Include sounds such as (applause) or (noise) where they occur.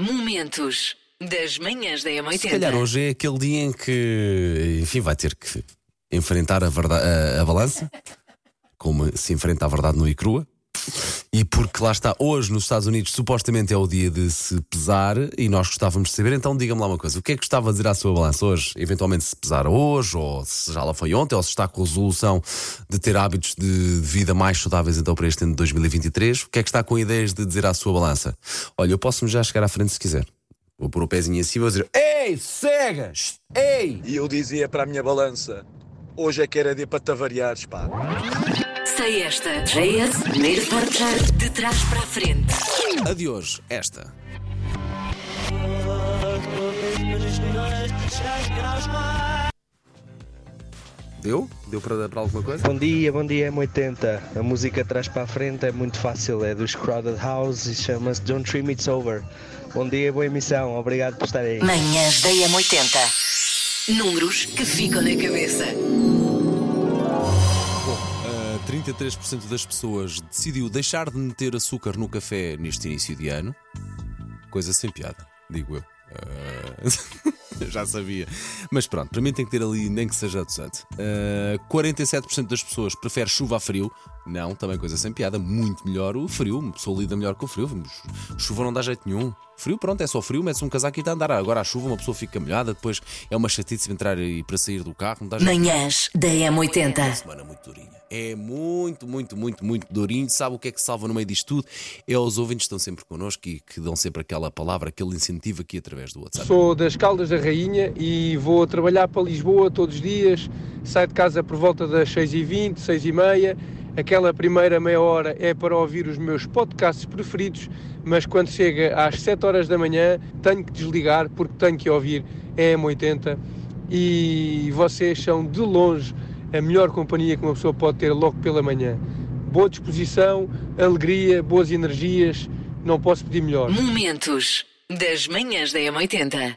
Momentos das manhãs da M80. Se calhar hoje é aquele dia em que, enfim, vai ter que enfrentar a, verdade, a, a balança, como se enfrenta a verdade nua e crua. E porque lá está, hoje nos Estados Unidos supostamente é o dia de se pesar e nós gostávamos de saber, então diga-me lá uma coisa: o que é que gostava de dizer à sua balança hoje? Eventualmente se pesar hoje, ou se já lá foi ontem, ou se está com resolução de ter hábitos de vida mais saudáveis então para este ano de 2023, o que é que está com ideias de dizer à sua balança? Olha, eu posso-me já chegar à frente se quiser. Vou pôr o pezinho assim e vou dizer: Ei, cegas! Ei! E eu dizia para a minha balança: hoje é que era dia para te avariares, pá. Sei esta. JS, primeiro portar de trás para a frente. A de hoje, esta. Deu? Deu para, para alguma coisa? Bom dia, bom dia M80. A música atrás para a frente é muito fácil, é dos Crowded House e chama-se Don't Dream It's Over. Bom dia, boa emissão, obrigado por estar aí. Manhãs da M80. Números que ficam na cabeça. Uh, 33% das pessoas decidiu deixar de meter açúcar no café neste início de ano. Coisa sem piada, digo eu. Uh, (laughs) já sabia. Mas pronto, para mim tem que ter ali, nem que seja adoçante. Uh, 47% das pessoas prefere chuva a frio. Não, também coisa sem piada. Muito melhor o frio. Uma pessoa lida melhor com o frio. Chuva não dá jeito nenhum. Frio, pronto, é só frio, mete-se um casaco e está a andar. Agora a chuva, uma pessoa fica molhada, depois é uma chatice entrar e para sair do carro. Não dá jeito. Manhãs da M80. Semana muito durinha. É muito, muito, muito, muito durinho. Sabe o que é que salva no meio disto tudo? É os ouvintes que estão sempre connosco e que dão sempre aquela palavra, aquele incentivo aqui através do WhatsApp. Sou das Caldas da Rainha e vou trabalhar para Lisboa todos os dias. Saio de casa por volta das 6h20, 6h30. Aquela primeira meia hora é para ouvir os meus podcasts preferidos, mas quando chega às 7 horas da manhã tenho que desligar porque tenho que ouvir EM80 e vocês são de longe a melhor companhia que uma pessoa pode ter logo pela manhã. Boa disposição, alegria, boas energias, não posso pedir melhor. Momentos das manhãs da M80.